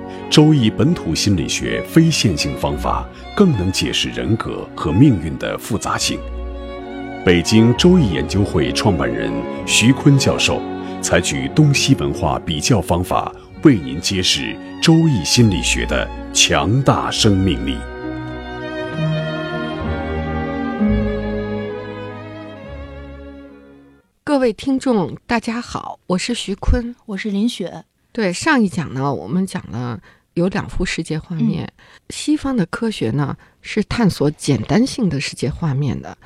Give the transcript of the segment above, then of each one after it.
《周易》本土心理学非线性方法更能解释人格和命运的复杂性。北京周易研究会创办人徐坤教授采取东西文化比较方法，为您揭示周易心理学的强大生命力。各位听众，大家好，我是徐坤，我是林雪。对上一讲呢，我们讲了有两幅世界画面。西方的科学呢是探索简单性的世界画面的，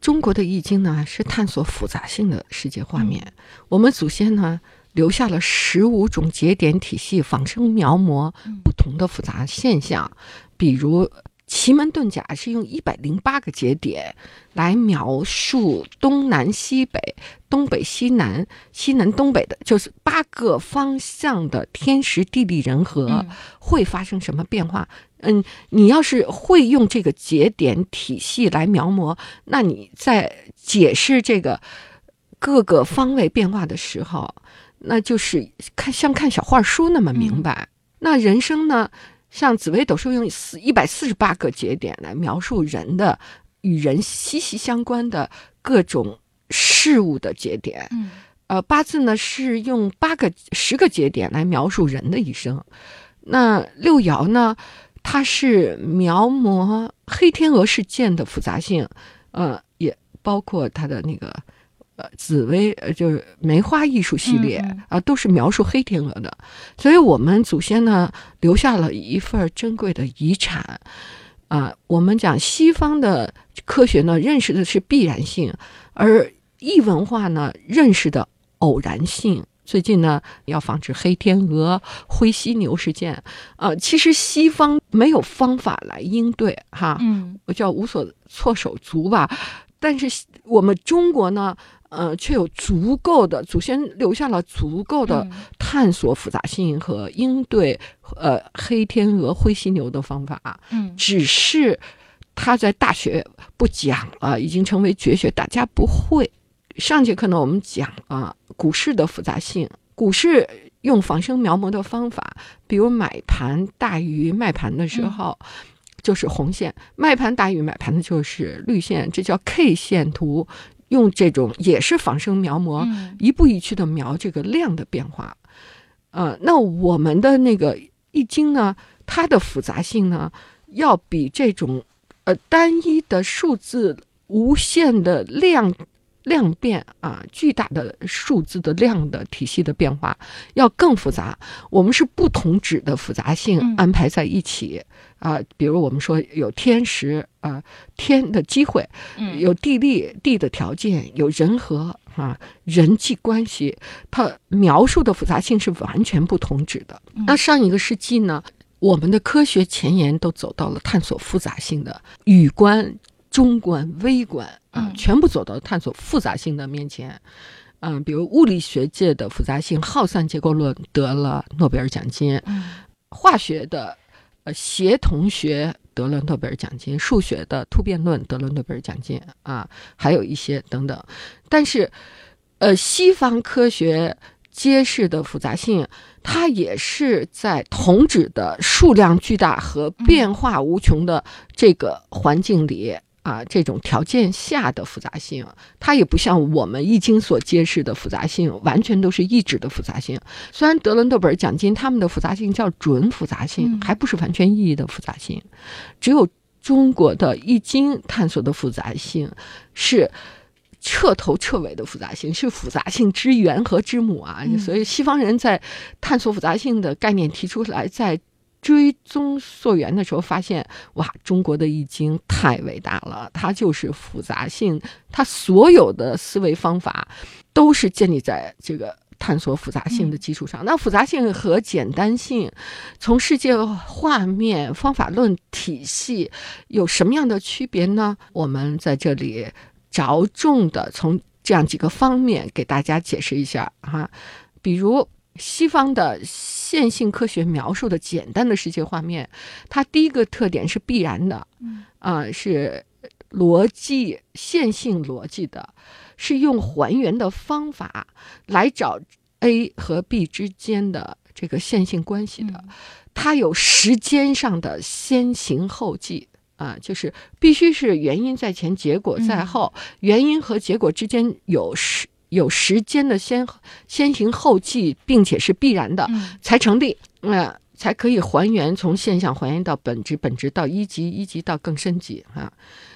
中国的易经呢是探索复杂性的世界画面。我们祖先呢留下了十五种节点体系，仿生描摹不同的复杂现象，比如。奇门遁甲是用一百零八个节点来描述东南西北、东北西南、西南东北的，就是八个方向的天时地利人和会发生什么变化。嗯，你要是会用这个节点体系来描摹，那你在解释这个各个方位变化的时候，那就是看像看小画书那么明白。那人生呢？像紫微斗数用四一百四十八个节点来描述人的与人息息相关的各种事物的节点，嗯，呃，八字呢是用八个十个节点来描述人的一生。那六爻呢，它是描摹黑天鹅事件的复杂性，呃，也包括它的那个。呃，紫薇呃，就是梅花艺术系列啊，都是描述黑天鹅的，所以我们祖先呢留下了一份珍贵的遗产啊。我们讲西方的科学呢，认识的是必然性，而异文化呢认识的偶然性。最近呢，要防止黑天鹅、灰犀牛事件啊，其实西方没有方法来应对哈，嗯，我叫无所措手足吧。但是我们中国呢？呃，却有足够的祖先留下了足够的探索复杂性和应对呃黑天鹅、灰犀牛的方法。嗯，只是他在大学不讲了，已经成为绝学，大家不会。上节课呢，我们讲啊，股市的复杂性，股市用仿生描摹的方法，比如买盘大于卖盘的时候，就是红线；卖盘大于买盘的就是绿线，这叫 K 线图。用这种也是仿生描摹，一步一趋的描这个量的变化，呃，那我们的那个易经呢，它的复杂性呢，要比这种呃单一的数字无限的量。量变啊，巨大的数字的量的体系的变化要更复杂。我们是不同质的复杂性安排在一起啊，比如我们说有天时啊，天的机会，有地利地的条件，有人和啊人际关系，它描述的复杂性是完全不同质的。那上一个世纪呢，我们的科学前沿都走到了探索复杂性的宇观。中观、微观啊，全部走到探索复杂性的面前，嗯，比如物理学界的复杂性耗散结构论得了诺贝尔奖金，化学的呃协同学得了诺贝尔奖金，数学的突变论得了诺贝尔奖金啊，还有一些等等。但是，呃，西方科学揭示的复杂性，它也是在同质的数量巨大和变化无穷的这个环境里。啊，这种条件下的复杂性，它也不像我们易经所揭示的复杂性，完全都是意志的复杂性。虽然德伦诺贝尔奖金，他们的复杂性叫准复杂性，还不是完全意义的复杂性。只有中国的易经探索的复杂性是彻头彻尾的复杂性，是复杂性之源和之母啊。所以西方人在探索复杂性的概念提出来，在。追踪溯源的时候，发现哇，中国的易经太伟大了，它就是复杂性，它所有的思维方法都是建立在这个探索复杂性的基础上，那复杂性和简单性，从世界画面、方法论体系有什么样的区别呢？我们在这里着重的从这样几个方面给大家解释一下哈，比如西方的线性科学描述的简单的世界画面，它第一个特点是必然的，啊是逻辑线性逻辑的。是用还原的方法来找 A 和 B 之间的这个线性关系的，它有时间上的先行后继啊，就是必须是原因在前，结果在后，原因和结果之间有时有时间的先先行后继，并且是必然的才成立，那才可以还原从现象还原到本质，本质到一级，一级到更升级啊。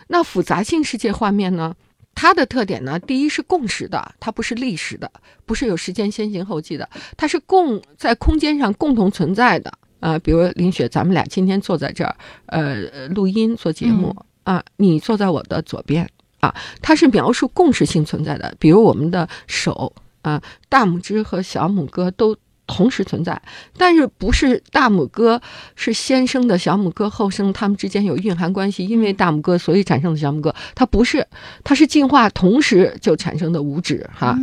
那复杂性世界画面呢？它的特点呢，第一是共识的，它不是历史的，不是有时间先行后继的，它是共在空间上共同存在的。啊，比如林雪，咱们俩今天坐在这儿，呃，录音做节目啊，你坐在我的左边啊，它是描述共识性存在的。比如我们的手啊，大拇指和小拇哥都。同时存在，但是不是大拇哥是先生的小拇哥后生，他们之间有蕴含关系，因为大拇哥所以产生的小拇哥，它不是，它是进化同时就产生的五指哈，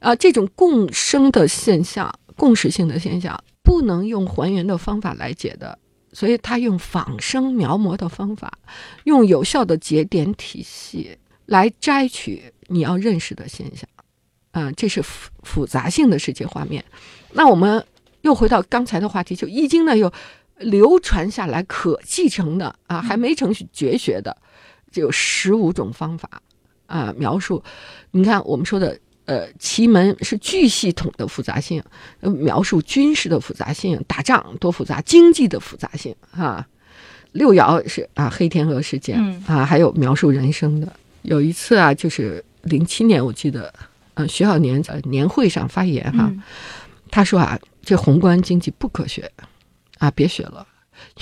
啊，这种共生的现象，共识性的现象，不能用还原的方法来解的，所以他用仿生描摹的方法，用有效的节点体系来摘取你要认识的现象，啊，这是复复杂性的世界画面。那我们又回到刚才的话题，就《易经》呢，有流传下来可继承的啊，还没成绝学的，就有十五种方法啊，描述。你看我们说的，呃，奇门是巨系统的复杂性，描述军事的复杂性，打仗多复杂，经济的复杂性啊。六爻是啊，黑天鹅事件啊，还有描述人生的。有一次啊，就是零七年，我记得，嗯，徐小年在年会上发言哈。他说啊，这宏观经济不科学，啊，别学了，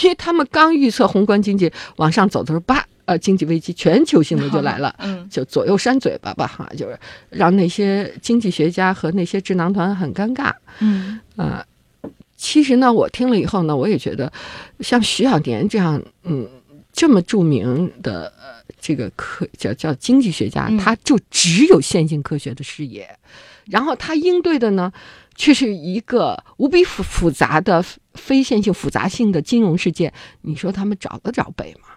因为他们刚预测宏观经济往上走的时候，叭，呃，经济危机全球性的就来了，嗯，就左右扇嘴巴吧，哈，就是让那些经济学家和那些智囊团很尴尬，嗯，啊，其实呢，我听了以后呢，我也觉得，像徐小年这样，嗯，这么著名的这个科叫叫经济学家，他就只有线性科学的视野，然后他应对的呢。却是一个无比复复杂的非线性复杂性的金融世界，你说他们找得着北吗？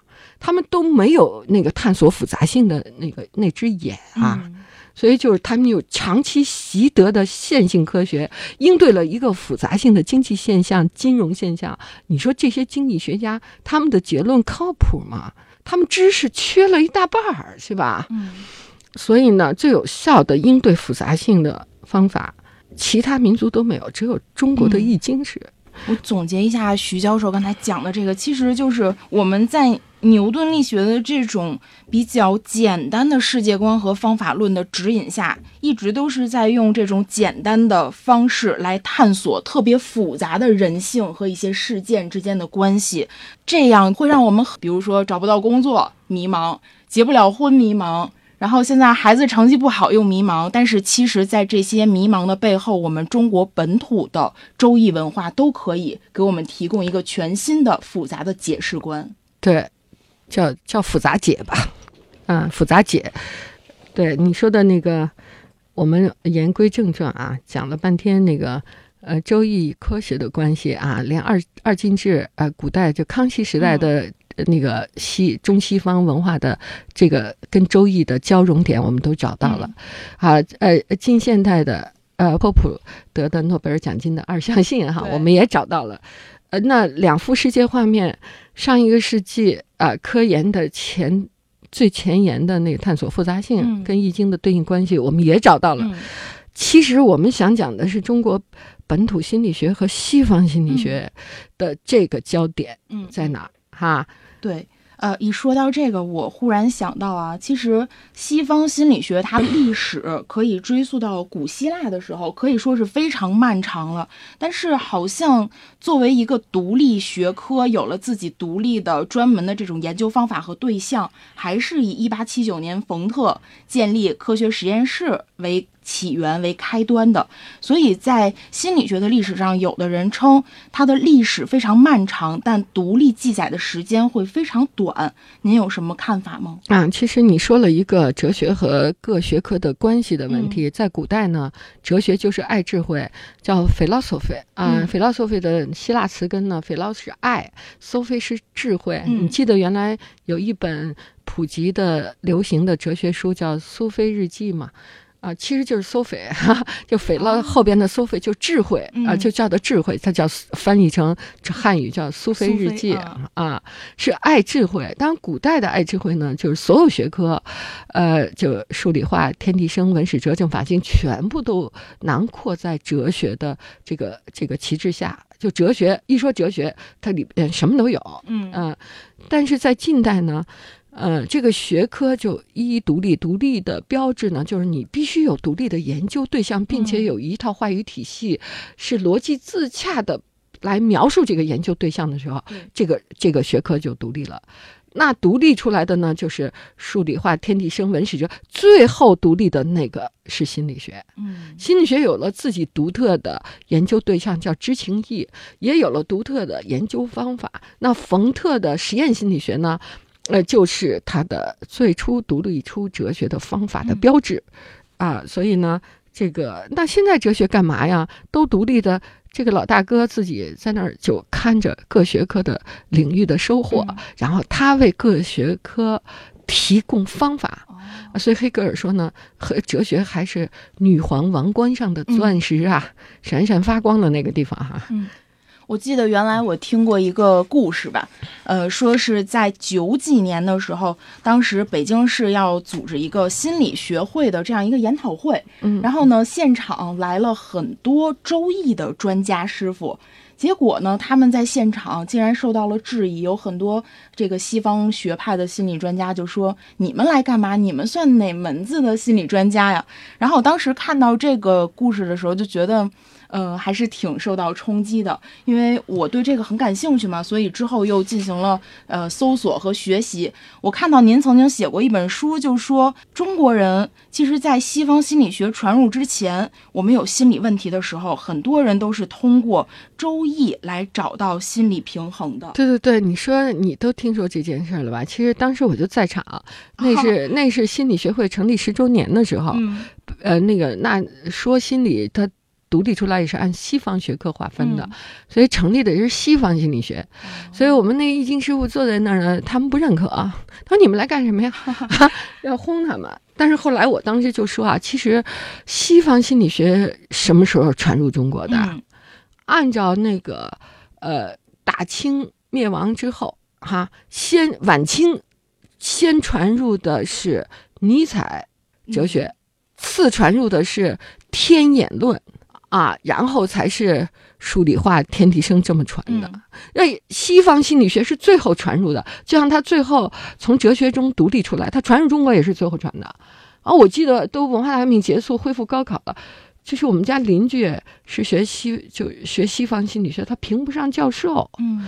他们都没有那个探索复杂性的那个那只眼啊，所以就是他们有长期习得的线性科学，应对了一个复杂性的经济现象、金融现象。你说这些经济学家他们的结论靠谱吗？他们知识缺了一大半儿，是吧？嗯，所以呢，最有效的应对复杂性的方法。其他民族都没有，只有中国的易经是。我总结一下徐教授刚才讲的这个，其实就是我们在牛顿力学的这种比较简单的世界观和方法论的指引下，一直都是在用这种简单的方式来探索特别复杂的人性和一些事件之间的关系，这样会让我们，比如说找不到工作迷茫，结不了婚迷茫。然后现在孩子成绩不好又迷茫，但是其实，在这些迷茫的背后，我们中国本土的周易文化都可以给我们提供一个全新的复杂的解释观。对，叫叫复杂解吧，嗯，复杂解。对你说的那个，我们言归正传啊，讲了半天那个呃周易与科学的关系啊，连二二进制呃，古代就康熙时代的。那个西中西方文化的这个跟周易的交融点，我们都找到了。啊，呃，近现代的呃，波普得的诺贝尔奖金的二象性哈，我们也找到了。呃，那两幅世界画面，上一个世纪啊，科研的前最前沿的那个探索复杂性跟易经的对应关系，我们也找到了。其实我们想讲的是中国本土心理学和西方心理学的这个焦点在哪哈？对，呃，一说到这个，我忽然想到啊，其实西方心理学它历史可以追溯到古希腊的时候，可以说是非常漫长了。但是，好像作为一个独立学科，有了自己独立的专门的这种研究方法和对象，还是以一八七九年冯特建立科学实验室为起源、为开端的。所以在心理学的历史上，有的人称它的历史非常漫长，但独立记载的时间会非常短。您有什么看法吗？啊，其实你说了一个哲学和各学科的关系的问题。在古代呢，哲学就是爱智慧，叫 philosophy 啊，philosophy 的希腊词根呢，philo 是爱，sophy 是智慧。你记得原来有一本普及的流行的哲学书叫《苏菲日记》吗？啊，其实就是苏菲，就菲了后边的苏菲就智慧啊，就叫的智慧，它叫翻译成汉语叫《苏菲日记》啊，是爱智慧。当然，古代的爱智慧呢，就是所有学科，呃，就数理化、天地生、文史哲、政法经，全部都囊括在哲学的这个这个旗帜下。就哲学一说哲学，它里边什么都有，嗯啊，但是在近代呢。呃，这个学科就一一独立，独立的标志呢，就是你必须有独立的研究对象，并且有一套话语体系，是逻辑自洽的来描述这个研究对象的时候，这个这个学科就独立了。那独立出来的呢，就是数理化、天地生、文史哲，最后独立的那个是心理学。嗯，心理学有了自己独特的研究对象，叫知情意，也有了独特的研究方法。那冯特的实验心理学呢？呃，就是他的最初独立出哲学的方法的标志，啊，所以呢，这个那现在哲学干嘛呀？都独立的，这个老大哥自己在那儿就看着各学科的领域的收获，然后他为各学科提供方法。所以黑格尔说呢，和哲学还是女皇王冠上的钻石啊，闪闪发光的那个地方哈。我记得原来我听过一个故事吧，呃，说是在九几年的时候，当时北京市要组织一个心理学会的这样一个研讨会，嗯，然后呢，现场来了很多周易的专家师傅，结果呢，他们在现场竟然受到了质疑，有很多这个西方学派的心理专家就说：“你们来干嘛？你们算哪门子的心理专家呀？”然后我当时看到这个故事的时候，就觉得。呃，还是挺受到冲击的，因为我对这个很感兴趣嘛，所以之后又进行了呃搜索和学习。我看到您曾经写过一本书，就说中国人其实，在西方心理学传入之前，我们有心理问题的时候，很多人都是通过《周易》来找到心理平衡的。对对对，你说你都听说这件事了吧？其实当时我就在场，那是 那是心理学会成立十周年的时候，呃，那个那说心理它。独立出来也是按西方学科划分的，所以成立的也是西方心理学。所以我们那易经师傅坐在那儿呢，他们不认可啊。他说：“你们来干什么呀？要轰他们。”但是后来我当时就说啊，其实西方心理学什么时候传入中国的？按照那个呃，大清灭亡之后，哈，先晚清先传入的是尼采哲学，次传入的是天演论。啊，然后才是数理化、天地生这么传的。那西方心理学是最后传入的，就像他最后从哲学中独立出来，他传入中国也是最后传的。啊，我记得都文化大革命结束，恢复高考了，就是我们家邻居是学西，就学西方心理学，他评不上教授。嗯，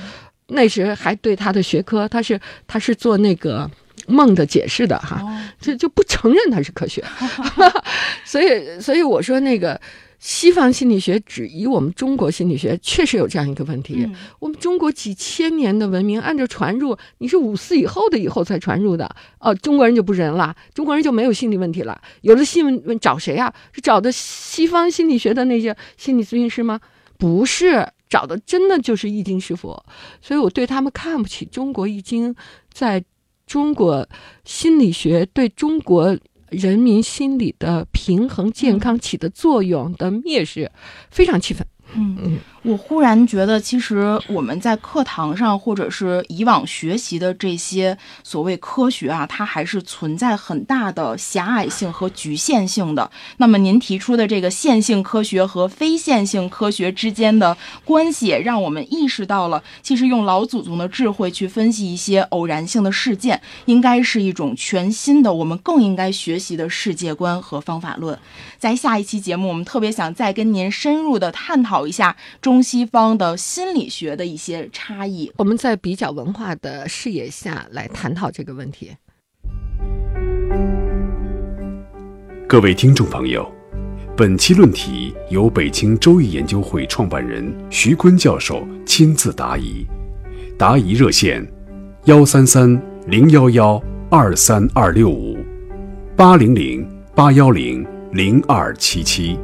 那时还对他的学科，他是他是做那个梦的解释的哈，就就不承认他是科学。所以，所以我说那个。西方心理学只以我们中国心理学确实有这样一个问题：我们中国几千年的文明，按照传入，你是五四以后的以后才传入的哦，中国人就不仁了，中国人就没有心理问题了。有了心问找谁啊？是找的西方心理学的那些心理咨询师吗？不是，找的真的就是易经师傅。所以我对他们看不起中国易经，在中国心理学对中国。人民心理的平衡、健康起的作用的蔑视，非常气愤。嗯嗯。我忽然觉得，其实我们在课堂上或者是以往学习的这些所谓科学啊，它还是存在很大的狭隘性和局限性的。那么您提出的这个线性科学和非线性科学之间的关系，让我们意识到了，其实用老祖宗的智慧去分析一些偶然性的事件，应该是一种全新的、我们更应该学习的世界观和方法论。在下一期节目，我们特别想再跟您深入的探讨一下中中西方的心理学的一些差异。我们在比较文化的视野下来探讨这个问题。各位听众朋友，本期论题由北京周易研究会创办人徐坤教授亲自答疑，答疑热线：幺三三零幺幺二三二六五八零零八幺零零二七七。